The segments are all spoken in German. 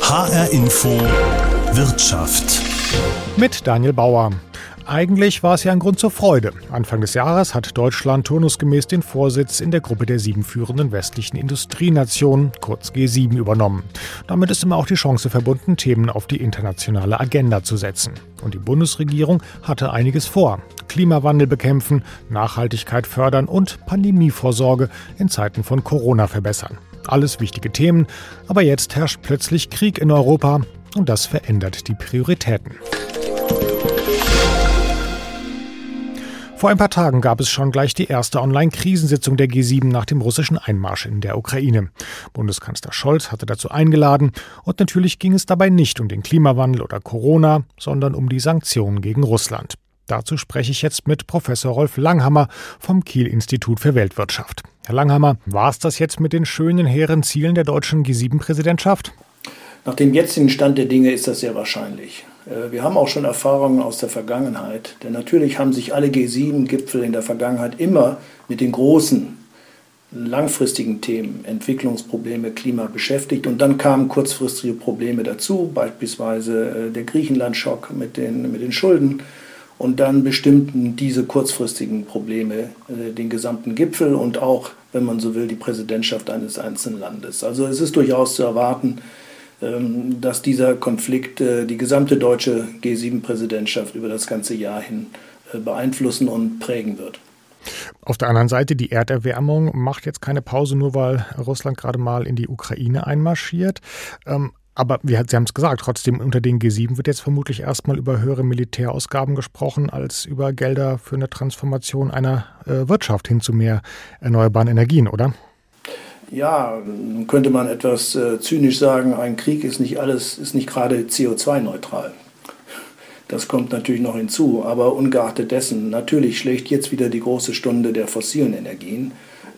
HR Info Wirtschaft. Mit Daniel Bauer. Eigentlich war es ja ein Grund zur Freude. Anfang des Jahres hat Deutschland turnusgemäß den Vorsitz in der Gruppe der sieben führenden westlichen Industrienationen, kurz G7, übernommen. Damit ist immer auch die Chance verbunden, Themen auf die internationale Agenda zu setzen. Und die Bundesregierung hatte einiges vor. Klimawandel bekämpfen, Nachhaltigkeit fördern und Pandemievorsorge in Zeiten von Corona verbessern. Alles wichtige Themen, aber jetzt herrscht plötzlich Krieg in Europa und das verändert die Prioritäten. Vor ein paar Tagen gab es schon gleich die erste Online-Krisensitzung der G7 nach dem russischen Einmarsch in der Ukraine. Bundeskanzler Scholz hatte dazu eingeladen und natürlich ging es dabei nicht um den Klimawandel oder Corona, sondern um die Sanktionen gegen Russland. Dazu spreche ich jetzt mit Professor Rolf Langhammer vom Kiel Institut für Weltwirtschaft. Herr Langhammer, war es das jetzt mit den schönen, hehren Zielen der deutschen G7-Präsidentschaft? Nach dem jetzigen Stand der Dinge ist das sehr wahrscheinlich. Äh, wir haben auch schon Erfahrungen aus der Vergangenheit, denn natürlich haben sich alle G7-Gipfel in der Vergangenheit immer mit den großen, langfristigen Themen, Entwicklungsprobleme, Klima beschäftigt und dann kamen kurzfristige Probleme dazu, beispielsweise äh, der Griechenland-Schock mit den, mit den Schulden und dann bestimmten diese kurzfristigen Probleme äh, den gesamten Gipfel und auch, wenn man so will, die Präsidentschaft eines einzelnen Landes. Also es ist durchaus zu erwarten, ähm, dass dieser Konflikt äh, die gesamte deutsche G7-Präsidentschaft über das ganze Jahr hin äh, beeinflussen und prägen wird. Auf der anderen Seite, die Erderwärmung macht jetzt keine Pause, nur weil Russland gerade mal in die Ukraine einmarschiert. Ähm, aber wie Sie haben es gesagt, trotzdem unter den G7 wird jetzt vermutlich erstmal über höhere Militärausgaben gesprochen, als über Gelder für eine Transformation einer äh, Wirtschaft hin zu mehr erneuerbaren Energien, oder? Ja, könnte man etwas äh, zynisch sagen, ein Krieg ist nicht alles, ist nicht gerade CO2-neutral. Das kommt natürlich noch hinzu, aber ungeachtet dessen, natürlich schlägt jetzt wieder die große Stunde der fossilen Energien.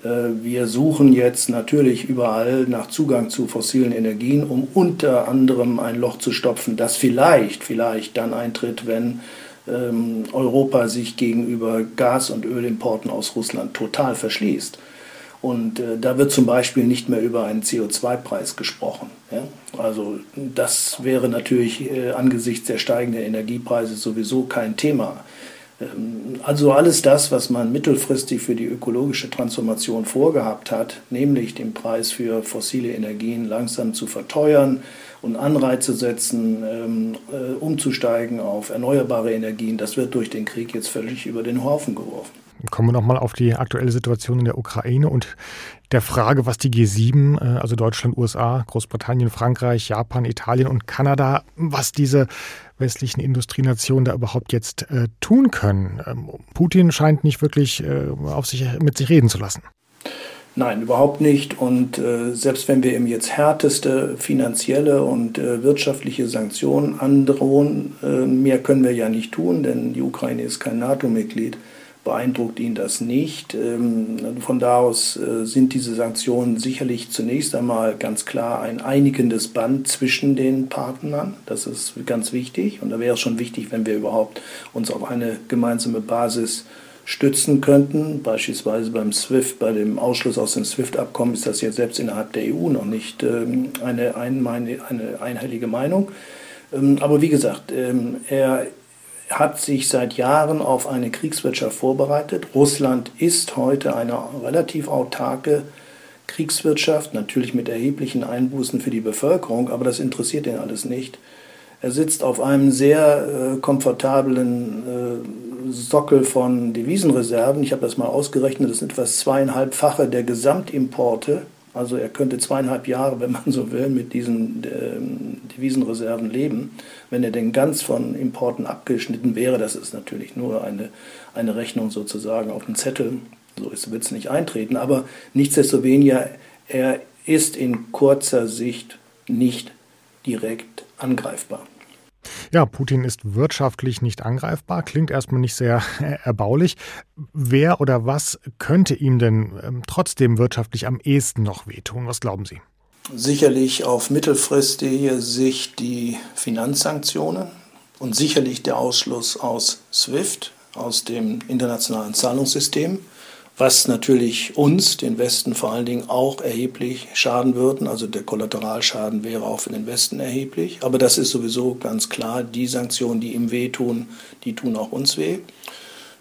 Äh, wir suchen jetzt natürlich überall nach Zugang zu fossilen Energien, um unter anderem ein Loch zu stopfen, das vielleicht, vielleicht dann eintritt, wenn ähm, Europa sich gegenüber Gas- und Ölimporten aus Russland total verschließt. Und äh, da wird zum Beispiel nicht mehr über einen CO2-Preis gesprochen. Also das wäre natürlich äh, angesichts der steigenden Energiepreise sowieso kein Thema. Also alles das, was man mittelfristig für die ökologische Transformation vorgehabt hat, nämlich den Preis für fossile Energien langsam zu verteuern und Anreize setzen, ähm, äh, umzusteigen auf erneuerbare Energien, das wird durch den Krieg jetzt völlig über den Haufen geworfen. Kommen wir nochmal auf die aktuelle Situation in der Ukraine und der Frage, was die G7, äh, also Deutschland, USA, Großbritannien, Frankreich, Japan, Italien und Kanada, was diese westlichen Industrienationen da überhaupt jetzt äh, tun können. Ähm, Putin scheint nicht wirklich äh, auf sich, mit sich reden zu lassen. Nein, überhaupt nicht. Und äh, selbst wenn wir ihm jetzt härteste finanzielle und äh, wirtschaftliche Sanktionen androhen, äh, mehr können wir ja nicht tun, denn die Ukraine ist kein NATO-Mitglied beeindruckt ihn das nicht. Ähm, von da aus äh, sind diese Sanktionen sicherlich zunächst einmal ganz klar ein einigendes Band zwischen den Partnern. Das ist ganz wichtig. Und da wäre es schon wichtig, wenn wir überhaupt uns auf eine gemeinsame Basis stützen könnten. Beispielsweise beim SWIFT, bei dem Ausschluss aus dem SWIFT-Abkommen ist das jetzt selbst innerhalb der EU noch nicht ähm, eine, eine einhellige Meinung. Ähm, aber wie gesagt, er hat sich seit Jahren auf eine Kriegswirtschaft vorbereitet. Russland ist heute eine relativ autarke Kriegswirtschaft, natürlich mit erheblichen Einbußen für die Bevölkerung, aber das interessiert ihn alles nicht. Er sitzt auf einem sehr äh, komfortablen äh, Sockel von Devisenreserven. Ich habe das mal ausgerechnet, das sind etwas zweieinhalbfache der Gesamtimporte also er könnte zweieinhalb Jahre, wenn man so will, mit diesen ähm, Devisenreserven leben. Wenn er denn ganz von Importen abgeschnitten wäre, das ist natürlich nur eine, eine Rechnung sozusagen auf dem Zettel, so wird es nicht eintreten. Aber nichtsdestoweniger, er ist in kurzer Sicht nicht direkt angreifbar. Ja, Putin ist wirtschaftlich nicht angreifbar, klingt erstmal nicht sehr erbaulich. Wer oder was könnte ihm denn ähm, trotzdem wirtschaftlich am ehesten noch wehtun? Was glauben Sie? Sicherlich auf mittelfristige Sicht die Finanzsanktionen und sicherlich der Ausschluss aus SWIFT, aus dem internationalen Zahlungssystem was natürlich uns, den Westen vor allen Dingen auch erheblich schaden würden. Also der Kollateralschaden wäre auch für den Westen erheblich. Aber das ist sowieso ganz klar, die Sanktionen, die ihm wehtun, die tun auch uns weh.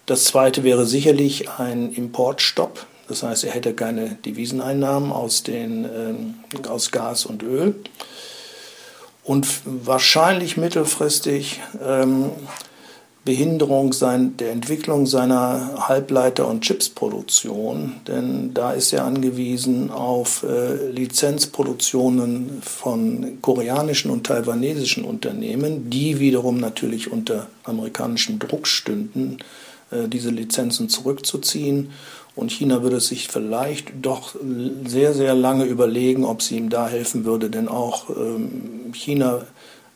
Das Zweite wäre sicherlich ein Importstopp. Das heißt, er hätte keine Deviseneinnahmen aus, den, äh, aus Gas und Öl. Und wahrscheinlich mittelfristig ähm, Behinderung sein, der Entwicklung seiner Halbleiter- und Chipsproduktion, denn da ist er angewiesen auf äh, Lizenzproduktionen von koreanischen und taiwanesischen Unternehmen, die wiederum natürlich unter amerikanischem Druck stünden, äh, diese Lizenzen zurückzuziehen. Und China würde sich vielleicht doch sehr, sehr lange überlegen, ob sie ihm da helfen würde, denn auch ähm, China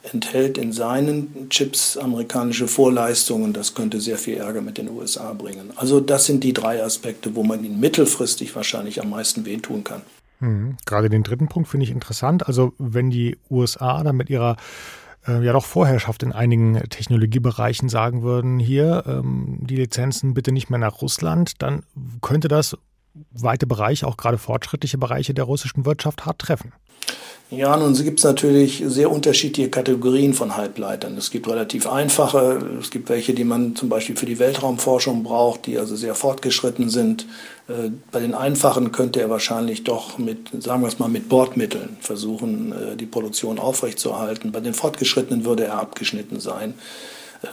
enthält in seinen Chips amerikanische Vorleistungen. Das könnte sehr viel Ärger mit den USA bringen. Also das sind die drei Aspekte, wo man ihn mittelfristig wahrscheinlich am meisten wehtun kann. Mhm. Gerade den dritten Punkt finde ich interessant. Also wenn die USA dann mit ihrer äh, ja doch Vorherrschaft in einigen Technologiebereichen sagen würden, hier ähm, die Lizenzen bitte nicht mehr nach Russland, dann könnte das weite Bereiche, auch gerade fortschrittliche Bereiche der russischen Wirtschaft hart treffen. Ja, nun gibt es natürlich sehr unterschiedliche Kategorien von Halbleitern. Es gibt relativ einfache, es gibt welche, die man zum Beispiel für die Weltraumforschung braucht, die also sehr fortgeschritten sind. Äh, bei den einfachen könnte er wahrscheinlich doch mit, sagen wir es mal, mit Bordmitteln versuchen, äh, die Produktion aufrechtzuerhalten. Bei den fortgeschrittenen würde er abgeschnitten sein.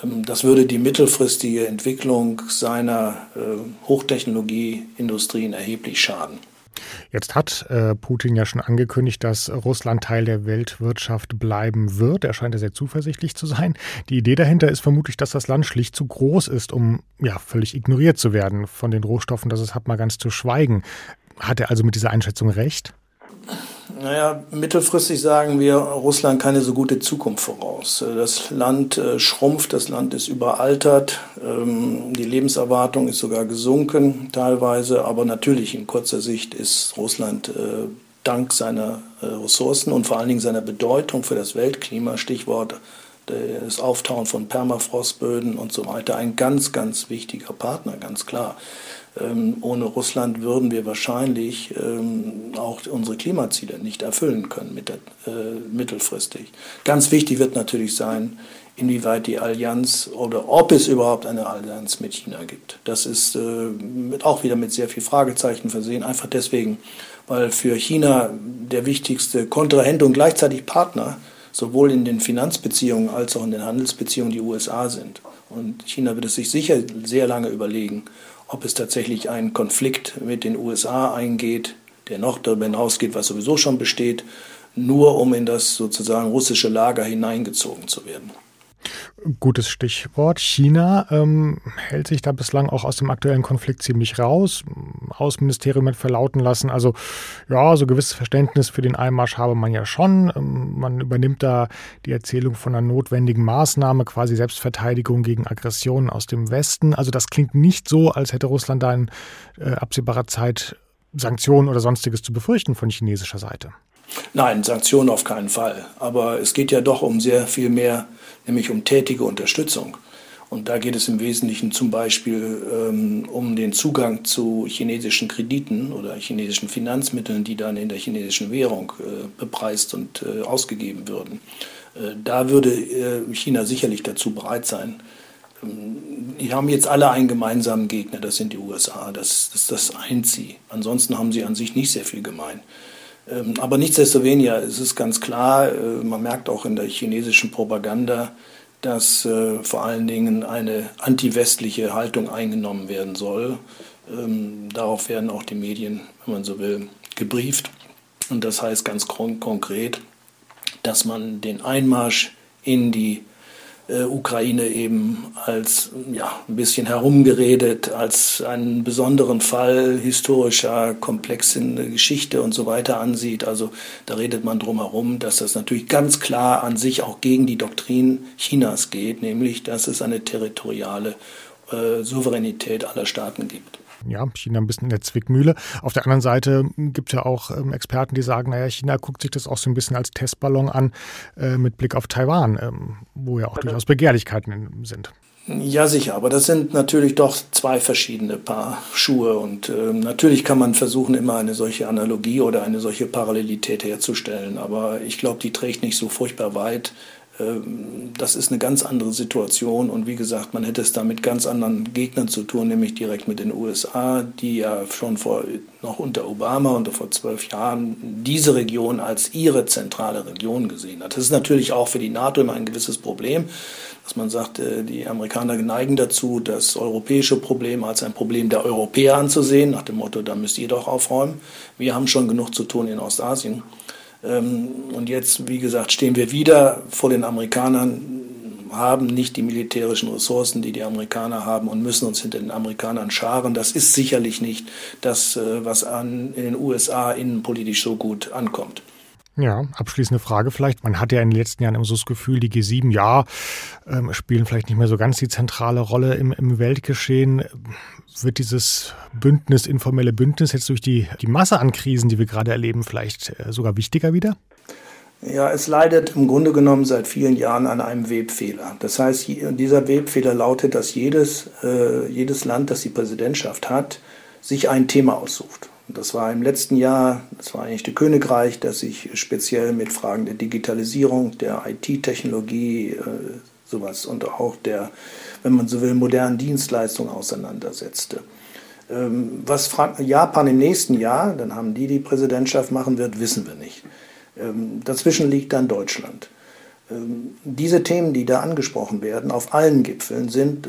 Ähm, das würde die mittelfristige Entwicklung seiner äh, Hochtechnologieindustrien erheblich schaden. Jetzt hat äh, Putin ja schon angekündigt, dass Russland Teil der Weltwirtschaft bleiben wird. Er scheint ja sehr zuversichtlich zu sein. Die Idee dahinter ist vermutlich, dass das Land schlicht zu groß ist, um ja völlig ignoriert zu werden von den Rohstoffen, das es hat, mal ganz zu schweigen. Hat er also mit dieser Einschätzung recht? Naja, mittelfristig sagen wir, Russland keine so gute Zukunft voraus. Das Land äh, schrumpft, das Land ist überaltert, ähm, die Lebenserwartung ist sogar gesunken teilweise, aber natürlich in kurzer Sicht ist Russland äh, dank seiner äh, Ressourcen und vor allen Dingen seiner Bedeutung für das Weltklima, Stichwort das Auftauen von Permafrostböden und so weiter, ein ganz, ganz wichtiger Partner, ganz klar. Ähm, ohne Russland würden wir wahrscheinlich ähm, auch unsere Klimaziele nicht erfüllen können mit der, äh, mittelfristig. Ganz wichtig wird natürlich sein, inwieweit die Allianz oder ob es überhaupt eine Allianz mit China gibt. Das ist äh, mit, auch wieder mit sehr viel Fragezeichen versehen, einfach deswegen, weil für China der wichtigste Kontrahent und gleichzeitig Partner sowohl in den Finanzbeziehungen als auch in den Handelsbeziehungen die USA sind. Und China wird es sich sicher sehr lange überlegen, ob es tatsächlich einen Konflikt mit den USA eingeht, der noch darüber hinausgeht, was sowieso schon besteht, nur um in das sozusagen russische Lager hineingezogen zu werden. Gutes Stichwort. China ähm, hält sich da bislang auch aus dem aktuellen Konflikt ziemlich raus. Außenministerium hat verlauten lassen. Also ja, so gewisses Verständnis für den Einmarsch habe man ja schon. Ähm, man übernimmt da die Erzählung von einer notwendigen Maßnahme, quasi Selbstverteidigung gegen Aggressionen aus dem Westen. Also das klingt nicht so, als hätte Russland da in äh, absehbarer Zeit Sanktionen oder sonstiges zu befürchten von chinesischer Seite. Nein, Sanktionen auf keinen Fall. Aber es geht ja doch um sehr viel mehr, nämlich um tätige Unterstützung. Und da geht es im Wesentlichen zum Beispiel ähm, um den Zugang zu chinesischen Krediten oder chinesischen Finanzmitteln, die dann in der chinesischen Währung äh, bepreist und äh, ausgegeben würden. Äh, da würde äh, China sicherlich dazu bereit sein. Ähm, die haben jetzt alle einen gemeinsamen Gegner, das sind die USA. Das, das, das eint sie. Ansonsten haben sie an sich nicht sehr viel gemein. Ähm, aber nichtsdestoweniger, es ist ganz klar, äh, man merkt auch in der chinesischen Propaganda, dass äh, vor allen Dingen eine antiwestliche Haltung eingenommen werden soll. Ähm, darauf werden auch die Medien, wenn man so will, gebrieft. Und das heißt ganz konkret, dass man den Einmarsch in die äh, Ukraine eben als ja, ein bisschen herumgeredet, als einen besonderen Fall historischer, komplexen Geschichte und so weiter ansieht. Also da redet man drum herum, dass das natürlich ganz klar an sich auch gegen die Doktrin Chinas geht, nämlich dass es eine territoriale äh, Souveränität aller Staaten gibt ja, China ein bisschen in der Zwickmühle. Auf der anderen Seite gibt es ja auch ähm, Experten, die sagen, naja, China guckt sich das auch so ein bisschen als Testballon an äh, mit Blick auf Taiwan, ähm, wo ja auch durchaus Begehrlichkeiten sind. Ja, sicher, aber das sind natürlich doch zwei verschiedene Paar Schuhe und äh, natürlich kann man versuchen, immer eine solche Analogie oder eine solche Parallelität herzustellen, aber ich glaube, die trägt nicht so furchtbar weit. Ähm, das ist eine ganz andere Situation und wie gesagt, man hätte es da mit ganz anderen Gegnern zu tun, nämlich direkt mit den USA, die ja schon vor, noch unter Obama und vor zwölf Jahren diese Region als ihre zentrale Region gesehen hat. Das ist natürlich auch für die NATO immer ein gewisses Problem, dass man sagt, äh, die Amerikaner neigen dazu, das europäische Problem als ein Problem der Europäer anzusehen, nach dem Motto, da müsst ihr doch aufräumen. Wir haben schon genug zu tun in Ostasien. Ähm, und jetzt, wie gesagt, stehen wir wieder vor den Amerikanern, haben nicht die militärischen Ressourcen, die die Amerikaner haben und müssen uns hinter den Amerikanern scharen. Das ist sicherlich nicht das, äh, was an, in den USA innenpolitisch so gut ankommt. Ja, abschließende Frage vielleicht. Man hat ja in den letzten Jahren immer so das Gefühl, die G7, ja, ähm, spielen vielleicht nicht mehr so ganz die zentrale Rolle im, im Weltgeschehen. Wird dieses Bündnis, informelle Bündnis jetzt durch die, die Masse an Krisen, die wir gerade erleben, vielleicht äh, sogar wichtiger wieder? Ja, es leidet im Grunde genommen seit vielen Jahren an einem Webfehler. Das heißt, dieser Webfehler lautet, dass jedes, äh, jedes Land, das die Präsidentschaft hat, sich ein Thema aussucht. Das war im letzten Jahr, das das Königreich, das sich speziell mit Fragen der Digitalisierung, der IT-Technologie, äh, sowas und auch der, wenn man so will, modernen Dienstleistungen auseinandersetzte. Ähm, was Japan im nächsten Jahr, dann haben die die Präsidentschaft machen wird, wissen wir nicht. Ähm, dazwischen liegt dann Deutschland. Ähm, diese Themen, die da angesprochen werden, auf allen Gipfeln, sind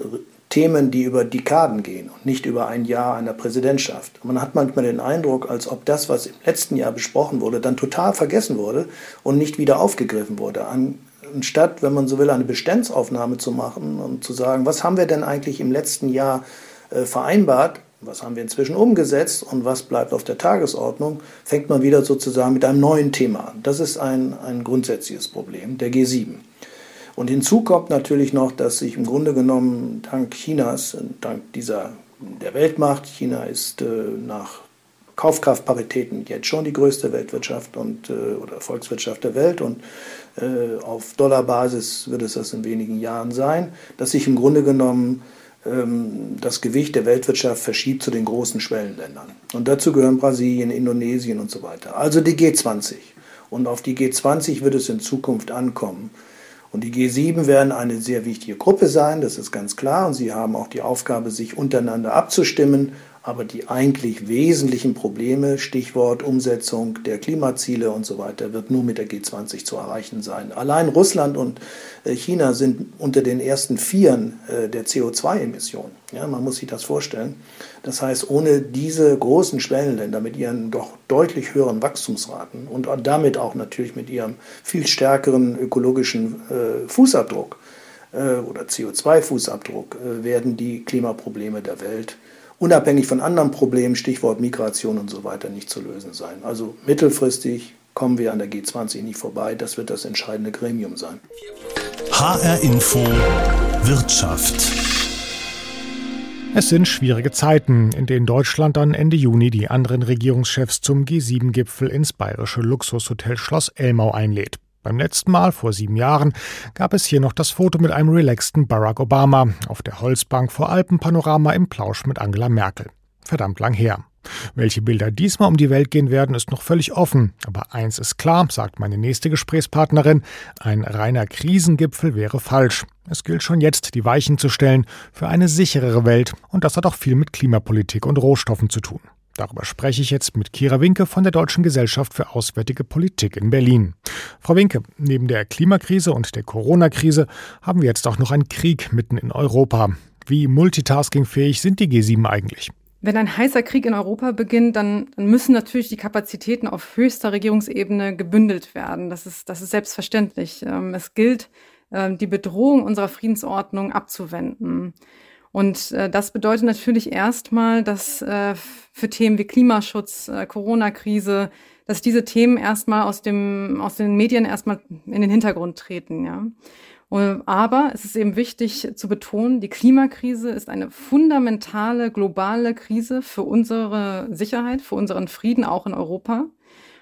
Themen, die über Dekaden gehen und nicht über ein Jahr einer Präsidentschaft. Man hat manchmal den Eindruck, als ob das, was im letzten Jahr besprochen wurde, dann total vergessen wurde und nicht wieder aufgegriffen wurde. Anstatt, wenn man so will, eine Bestandsaufnahme zu machen und zu sagen, was haben wir denn eigentlich im letzten Jahr äh, vereinbart, was haben wir inzwischen umgesetzt und was bleibt auf der Tagesordnung, fängt man wieder sozusagen mit einem neuen Thema an. Das ist ein, ein grundsätzliches Problem der G7. Und hinzu kommt natürlich noch, dass sich im Grunde genommen dank Chinas, dank dieser der Weltmacht, China ist äh, nach Kaufkraftparitäten jetzt schon die größte Weltwirtschaft und, äh, oder Volkswirtschaft der Welt und äh, auf Dollarbasis wird es das in wenigen Jahren sein, dass sich im Grunde genommen ähm, das Gewicht der Weltwirtschaft verschiebt zu den großen Schwellenländern. Und dazu gehören Brasilien, Indonesien und so weiter. Also die G20. Und auf die G20 wird es in Zukunft ankommen. Und die G7 werden eine sehr wichtige Gruppe sein, das ist ganz klar. Und sie haben auch die Aufgabe, sich untereinander abzustimmen aber die eigentlich wesentlichen Probleme, Stichwort Umsetzung der Klimaziele und so weiter, wird nur mit der G20 zu erreichen sein. Allein Russland und äh, China sind unter den ersten Vieren äh, der CO2-Emissionen. Ja, man muss sich das vorstellen. Das heißt, ohne diese großen Schwellenländer mit ihren doch deutlich höheren Wachstumsraten und damit auch natürlich mit ihrem viel stärkeren ökologischen äh, Fußabdruck oder CO2-Fußabdruck werden die Klimaprobleme der Welt unabhängig von anderen Problemen, Stichwort Migration und so weiter, nicht zu lösen sein. Also mittelfristig kommen wir an der G20 nicht vorbei. Das wird das entscheidende Gremium sein. HR Info Wirtschaft. Es sind schwierige Zeiten, in denen Deutschland dann Ende Juni die anderen Regierungschefs zum G7-Gipfel ins bayerische Luxushotel Schloss Elmau einlädt. Beim letzten Mal, vor sieben Jahren, gab es hier noch das Foto mit einem relaxten Barack Obama auf der Holzbank vor Alpenpanorama im Plausch mit Angela Merkel. Verdammt lang her. Welche Bilder diesmal um die Welt gehen werden, ist noch völlig offen. Aber eins ist klar, sagt meine nächste Gesprächspartnerin, ein reiner Krisengipfel wäre falsch. Es gilt schon jetzt, die Weichen zu stellen für eine sicherere Welt. Und das hat auch viel mit Klimapolitik und Rohstoffen zu tun. Darüber spreche ich jetzt mit Kira Winke von der Deutschen Gesellschaft für Auswärtige Politik in Berlin. Frau Winke, neben der Klimakrise und der Corona-Krise haben wir jetzt auch noch einen Krieg mitten in Europa. Wie multitaskingfähig sind die G7 eigentlich? Wenn ein heißer Krieg in Europa beginnt, dann, dann, müssen natürlich die Kapazitäten auf höchster Regierungsebene gebündelt werden. Das ist, das ist selbstverständlich. Ähm, es gilt, ähm, die Bedrohung unserer Friedensordnung abzuwenden. Und äh, das bedeutet natürlich erstmal, dass äh, für Themen wie Klimaschutz, äh, Corona-Krise, dass diese Themen erstmal aus dem aus den Medien erstmal in den Hintergrund treten, ja. Aber es ist eben wichtig zu betonen, die Klimakrise ist eine fundamentale globale Krise für unsere Sicherheit, für unseren Frieden auch in Europa.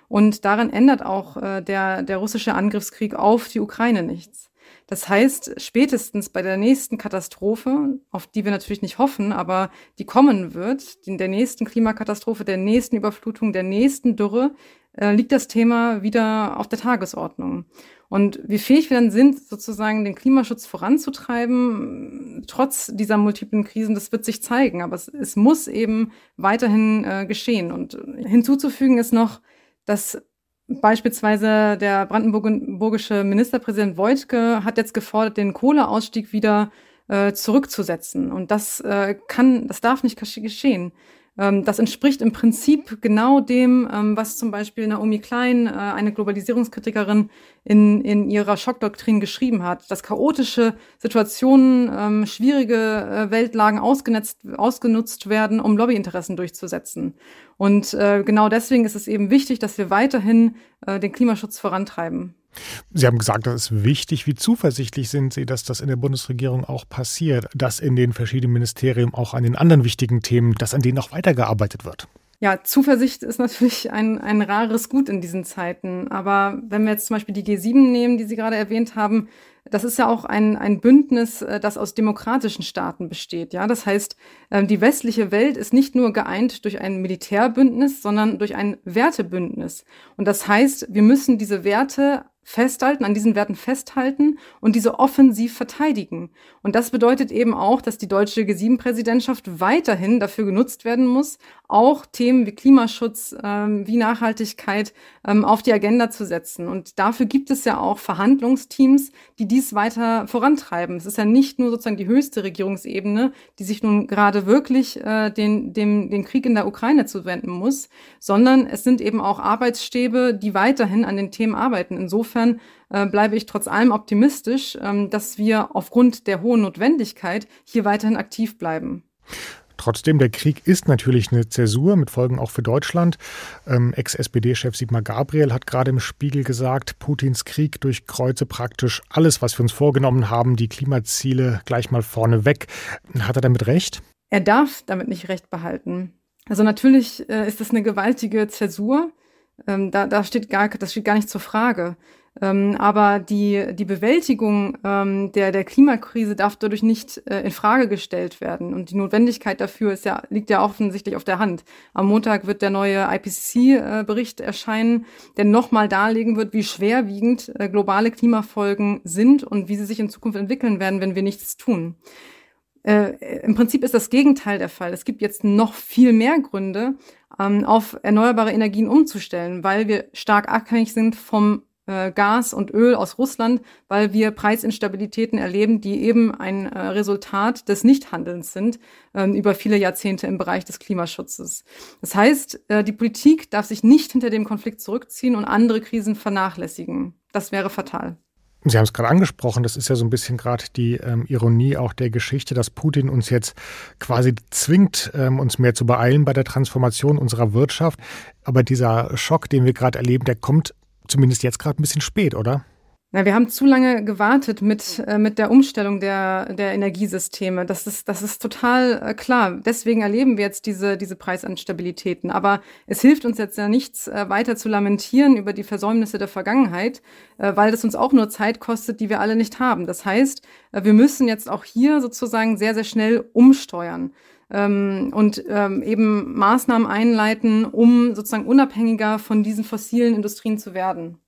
Und daran ändert auch äh, der, der russische Angriffskrieg auf die Ukraine nichts. Das heißt, spätestens bei der nächsten Katastrophe, auf die wir natürlich nicht hoffen, aber die kommen wird, in der nächsten Klimakatastrophe, der nächsten Überflutung, der nächsten Dürre, äh, liegt das Thema wieder auf der Tagesordnung. Und wie fähig wir dann sind, sozusagen den Klimaschutz voranzutreiben, trotz dieser multiplen Krisen, das wird sich zeigen. Aber es, es muss eben weiterhin äh, geschehen. Und hinzuzufügen ist noch, dass beispielsweise der brandenburgische Ministerpräsident Wojtke hat jetzt gefordert, den Kohleausstieg wieder äh, zurückzusetzen. Und das äh, kann, das darf nicht geschehen. Ähm, das entspricht im Prinzip genau dem, ähm, was zum Beispiel Naomi Klein, äh, eine Globalisierungskritikerin, in, in ihrer Schockdoktrin geschrieben hat, dass chaotische Situationen, ähm, schwierige äh, Weltlagen ausgenutzt, werden, um Lobbyinteressen durchzusetzen. Und äh, genau deswegen ist es eben wichtig, dass wir weiterhin den Klimaschutz vorantreiben. Sie haben gesagt, das ist wichtig. Wie zuversichtlich sind Sie, dass das in der Bundesregierung auch passiert, dass in den verschiedenen Ministerien auch an den anderen wichtigen Themen, dass an denen auch weitergearbeitet wird? Ja, Zuversicht ist natürlich ein, ein rares Gut in diesen Zeiten. Aber wenn wir jetzt zum Beispiel die G7 nehmen, die Sie gerade erwähnt haben, das ist ja auch ein, ein Bündnis, äh, das aus demokratischen Staaten besteht. Ja, das heißt, ähm, die westliche Welt ist nicht nur geeint durch ein Militärbündnis, sondern durch ein Wertebündnis. Und das heißt, wir müssen diese Werte festhalten, an diesen Werten festhalten und diese offensiv verteidigen. Und das bedeutet eben auch, dass die deutsche G7-Präsidentschaft weiterhin dafür genutzt werden muss, auch Themen wie Klimaschutz, ähm, wie Nachhaltigkeit ähm, auf die Agenda zu setzen. Und dafür gibt es ja auch Verhandlungsteams, die dies weiter vorantreiben. Es ist ja nicht nur sozusagen die höchste Regierungsebene, die sich nun gerade wirklich äh, den, dem, den Krieg in der Ukraine zuwenden muss, sondern es sind eben auch Arbeitsstäbe, die weiterhin an den Themen arbeiten. Insofern äh, bleibe ich trotz allem optimistisch, ähm, dass wir aufgrund der hohen Notwendigkeit hier weiterhin aktiv bleiben. Trotzdem, der Krieg ist natürlich eine Zäsur mit Folgen auch für Deutschland. Ähm, Ex-SPD-Chef Sigmar Gabriel hat gerade im Spiegel gesagt, Putins Krieg durchkreuze praktisch alles, was wir uns vorgenommen haben, die Klimaziele gleich mal vorne weg. Hat er damit recht? Er darf damit nicht recht behalten. Also natürlich äh, ist das eine gewaltige Zäsur. Ähm, da, da steht gar, das steht gar nicht zur Frage. Ähm, aber die, die Bewältigung ähm, der, der Klimakrise darf dadurch nicht äh, in Frage gestellt werden. Und die Notwendigkeit dafür ist ja, liegt ja offensichtlich auf der Hand. Am Montag wird der neue IPCC-Bericht äh, erscheinen, der nochmal darlegen wird, wie schwerwiegend äh, globale Klimafolgen sind und wie sie sich in Zukunft entwickeln werden, wenn wir nichts tun. Äh, Im Prinzip ist das Gegenteil der Fall. Es gibt jetzt noch viel mehr Gründe, ähm, auf erneuerbare Energien umzustellen, weil wir stark abhängig sind vom äh, Gas und Öl aus Russland, weil wir Preisinstabilitäten erleben, die eben ein äh, Resultat des Nichthandelns sind äh, über viele Jahrzehnte im Bereich des Klimaschutzes. Das heißt, äh, die Politik darf sich nicht hinter dem Konflikt zurückziehen und andere Krisen vernachlässigen. Das wäre fatal. Sie haben es gerade angesprochen, das ist ja so ein bisschen gerade die ähm, Ironie auch der Geschichte, dass Putin uns jetzt quasi zwingt, ähm, uns mehr zu beeilen bei der Transformation unserer Wirtschaft. Aber dieser Schock, den wir gerade erleben, der kommt zumindest jetzt gerade ein bisschen spät, oder? Na, wir haben zu lange gewartet mit, äh, mit der Umstellung der, der Energiesysteme. Das ist, das ist total äh, klar. Deswegen erleben wir jetzt diese, diese Preisinstabilitäten. Aber es hilft uns jetzt ja nichts, äh, weiter zu lamentieren über die Versäumnisse der Vergangenheit, äh, weil das uns auch nur Zeit kostet, die wir alle nicht haben. Das heißt, äh, wir müssen jetzt auch hier sozusagen sehr, sehr schnell umsteuern ähm, und ähm, eben Maßnahmen einleiten, um sozusagen unabhängiger von diesen fossilen Industrien zu werden.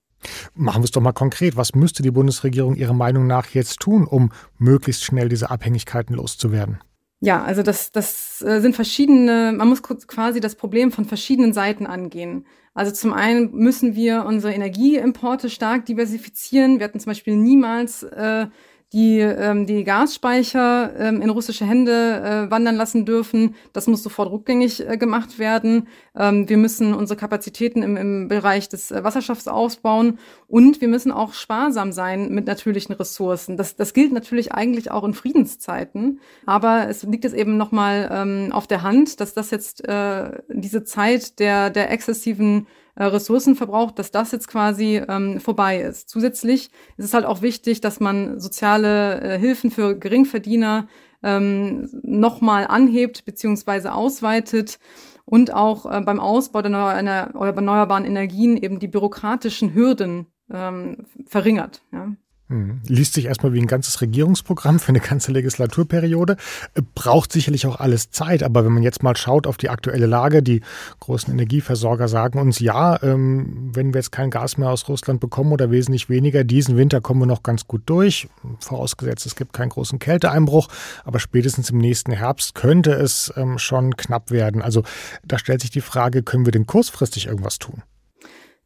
Machen wir es doch mal konkret. Was müsste die Bundesregierung Ihrer Meinung nach jetzt tun, um möglichst schnell diese Abhängigkeiten loszuwerden? Ja, also das, das äh, sind verschiedene, man muss quasi das Problem von verschiedenen Seiten angehen. Also zum einen müssen wir unsere Energieimporte stark diversifizieren. Wir hatten zum Beispiel niemals äh, die ähm, die Gasspeicher ähm, in russische Hände äh, wandern lassen dürfen. Das muss sofort rückgängig äh, gemacht werden. Ähm, wir müssen unsere Kapazitäten im, im Bereich des äh, Wasserstoffs ausbauen und wir müssen auch sparsam sein mit natürlichen Ressourcen. Das, das gilt natürlich eigentlich auch in Friedenszeiten, aber es liegt jetzt eben nochmal ähm, auf der Hand, dass das jetzt äh, diese Zeit der, der exzessiven äh, Ressourcen verbraucht, dass das jetzt quasi ähm, vorbei ist. Zusätzlich ist es halt auch wichtig, dass man soziale äh, Hilfen für Geringverdiener ähm, nochmal anhebt beziehungsweise ausweitet und auch äh, beim Ausbau der erneuerbaren Energien eben die bürokratischen Hürden ähm, verringert. Ja. Hm. Liest sich erstmal wie ein ganzes Regierungsprogramm für eine ganze Legislaturperiode. Äh, braucht sicherlich auch alles Zeit, aber wenn man jetzt mal schaut auf die aktuelle Lage, die großen Energieversorger sagen uns, ja, ähm, wenn wir jetzt kein Gas mehr aus Russland bekommen oder wesentlich weniger, diesen Winter kommen wir noch ganz gut durch, vorausgesetzt es gibt keinen großen Kälteeinbruch, aber spätestens im nächsten Herbst könnte es ähm, schon knapp werden. Also da stellt sich die Frage, können wir denn kurzfristig irgendwas tun?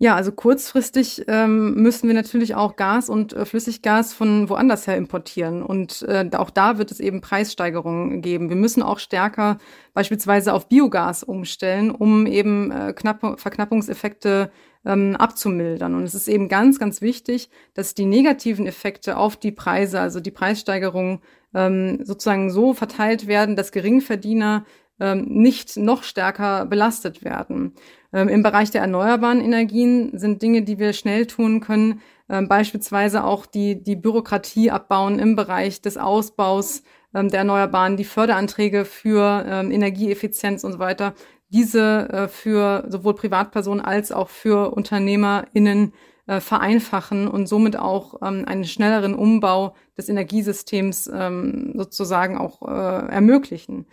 Ja, also kurzfristig ähm, müssen wir natürlich auch Gas und äh, Flüssiggas von woanders her importieren. Und äh, auch da wird es eben Preissteigerungen geben. Wir müssen auch stärker beispielsweise auf Biogas umstellen, um eben äh, Knapp Verknappungseffekte ähm, abzumildern. Und es ist eben ganz, ganz wichtig, dass die negativen Effekte auf die Preise, also die Preissteigerungen, ähm, sozusagen so verteilt werden, dass Geringverdiener ähm, nicht noch stärker belastet werden. Ähm, Im Bereich der erneuerbaren Energien sind Dinge, die wir schnell tun können, ähm, beispielsweise auch die, die Bürokratie abbauen im Bereich des Ausbaus ähm, der Erneuerbaren, die Förderanträge für ähm, Energieeffizienz und so weiter, diese äh, für sowohl Privatpersonen als auch für UnternehmerInnen äh, vereinfachen und somit auch ähm, einen schnelleren Umbau des Energiesystems ähm, sozusagen auch äh, ermöglichen.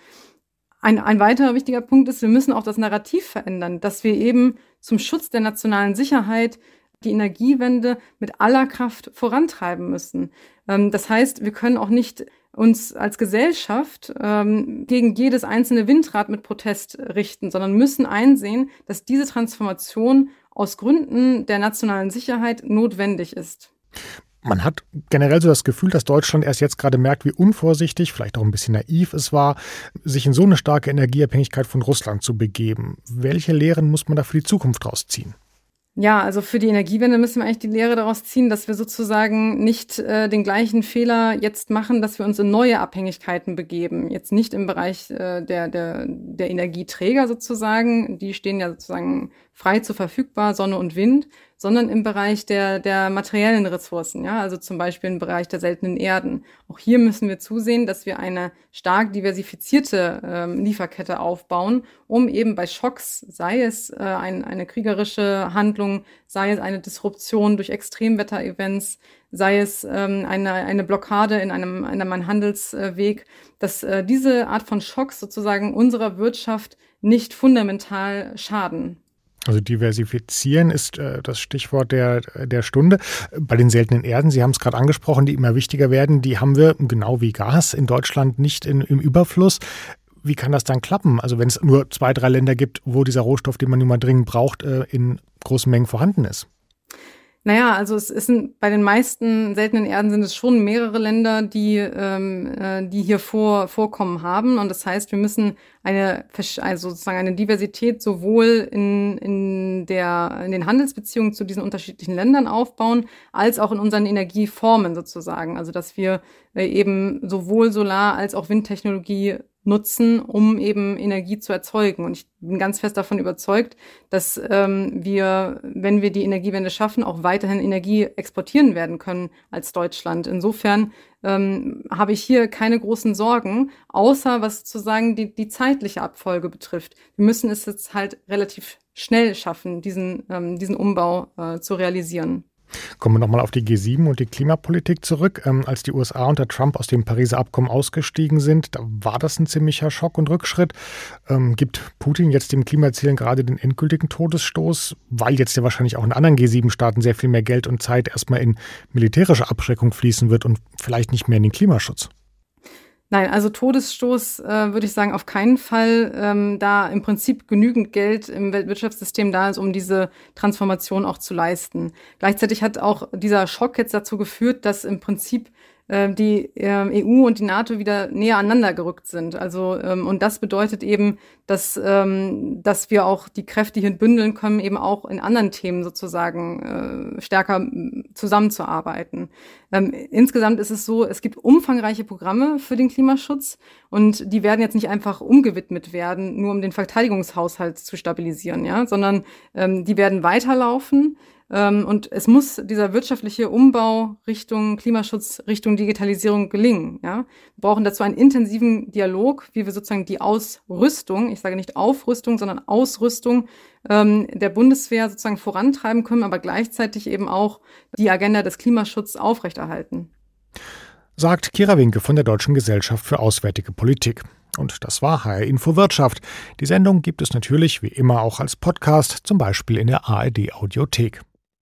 Ein, ein weiterer wichtiger Punkt ist, wir müssen auch das Narrativ verändern, dass wir eben zum Schutz der nationalen Sicherheit die Energiewende mit aller Kraft vorantreiben müssen. Ähm, das heißt, wir können auch nicht uns als Gesellschaft ähm, gegen jedes einzelne Windrad mit Protest richten, sondern müssen einsehen, dass diese Transformation aus Gründen der nationalen Sicherheit notwendig ist. Man hat generell so das Gefühl, dass Deutschland erst jetzt gerade merkt, wie unvorsichtig, vielleicht auch ein bisschen naiv es war, sich in so eine starke Energieabhängigkeit von Russland zu begeben. Welche Lehren muss man da für die Zukunft rausziehen? Ja, also für die Energiewende müssen wir eigentlich die Lehre daraus ziehen, dass wir sozusagen nicht äh, den gleichen Fehler jetzt machen, dass wir uns in neue Abhängigkeiten begeben. Jetzt nicht im Bereich äh, der, der, der Energieträger sozusagen, die stehen ja sozusagen frei zu verfügbar, Sonne und Wind, sondern im Bereich der, der materiellen Ressourcen, ja, also zum Beispiel im Bereich der seltenen Erden. Auch hier müssen wir zusehen, dass wir eine stark diversifizierte ähm, Lieferkette aufbauen, um eben bei Schocks, sei es äh, ein, eine kriegerische Handlung, sei es eine Disruption durch Extremwetterevents, sei es ähm, eine, eine Blockade in einem, in einem Handelsweg, dass äh, diese Art von Schocks sozusagen unserer Wirtschaft nicht fundamental schaden. Also diversifizieren ist äh, das Stichwort der, der Stunde. Bei den seltenen Erden, Sie haben es gerade angesprochen, die immer wichtiger werden, die haben wir genau wie Gas in Deutschland nicht in, im Überfluss. Wie kann das dann klappen? Also wenn es nur zwei, drei Länder gibt, wo dieser Rohstoff, den man nun mal dringend braucht, äh, in großen Mengen vorhanden ist? Naja, also es ist bei den meisten seltenen Erden sind es schon mehrere Länder, die, ähm, äh, die hier vor, Vorkommen haben. Und das heißt, wir müssen eine, also sozusagen eine Diversität sowohl in, in, der, in den Handelsbeziehungen zu diesen unterschiedlichen Ländern aufbauen, als auch in unseren Energieformen sozusagen. Also dass wir äh, eben sowohl Solar- als auch Windtechnologie nutzen, um eben Energie zu erzeugen. Und ich bin ganz fest davon überzeugt, dass ähm, wir, wenn wir die Energiewende schaffen, auch weiterhin Energie exportieren werden können als Deutschland. Insofern ähm, habe ich hier keine großen Sorgen, außer was sozusagen die, die zeitliche Abfolge betrifft. Wir müssen es jetzt halt relativ schnell schaffen, diesen, ähm, diesen Umbau äh, zu realisieren. Kommen wir nochmal auf die G7 und die Klimapolitik zurück. Ähm, als die USA unter Trump aus dem Pariser Abkommen ausgestiegen sind, da war das ein ziemlicher Schock und Rückschritt. Ähm, gibt Putin jetzt dem Klimazielen gerade den endgültigen Todesstoß, weil jetzt ja wahrscheinlich auch in anderen G7-Staaten sehr viel mehr Geld und Zeit erstmal in militärische Abschreckung fließen wird und vielleicht nicht mehr in den Klimaschutz? Nein, also Todesstoß äh, würde ich sagen auf keinen Fall, ähm, da im Prinzip genügend Geld im Weltwirtschaftssystem da ist, um diese Transformation auch zu leisten. Gleichzeitig hat auch dieser Schock jetzt dazu geführt, dass im Prinzip äh, die äh, EU und die NATO wieder näher aneinander gerückt sind. Also ähm, und das bedeutet eben, dass ähm, dass wir auch die Kräfte hier bündeln können, eben auch in anderen Themen sozusagen äh, stärker zusammenzuarbeiten. Ähm, insgesamt ist es so, es gibt umfangreiche Programme für den Klimaschutz und die werden jetzt nicht einfach umgewidmet werden, nur um den Verteidigungshaushalt zu stabilisieren, ja, sondern ähm, die werden weiterlaufen. Ähm, und es muss dieser wirtschaftliche Umbau Richtung Klimaschutz, Richtung Digitalisierung gelingen. Ja? Wir brauchen dazu einen intensiven Dialog, wie wir sozusagen die Ausrüstung, ich sage nicht Aufrüstung, sondern Ausrüstung ähm, der Bundeswehr sozusagen vorantreiben können, aber gleichzeitig eben auch die Agenda des Klimaschutzes aufrechterhalten. Sagt Kira Winke von der Deutschen Gesellschaft für Auswärtige Politik. Und das war HR Info Wirtschaft. Die Sendung gibt es natürlich wie immer auch als Podcast, zum Beispiel in der ARD Audiothek.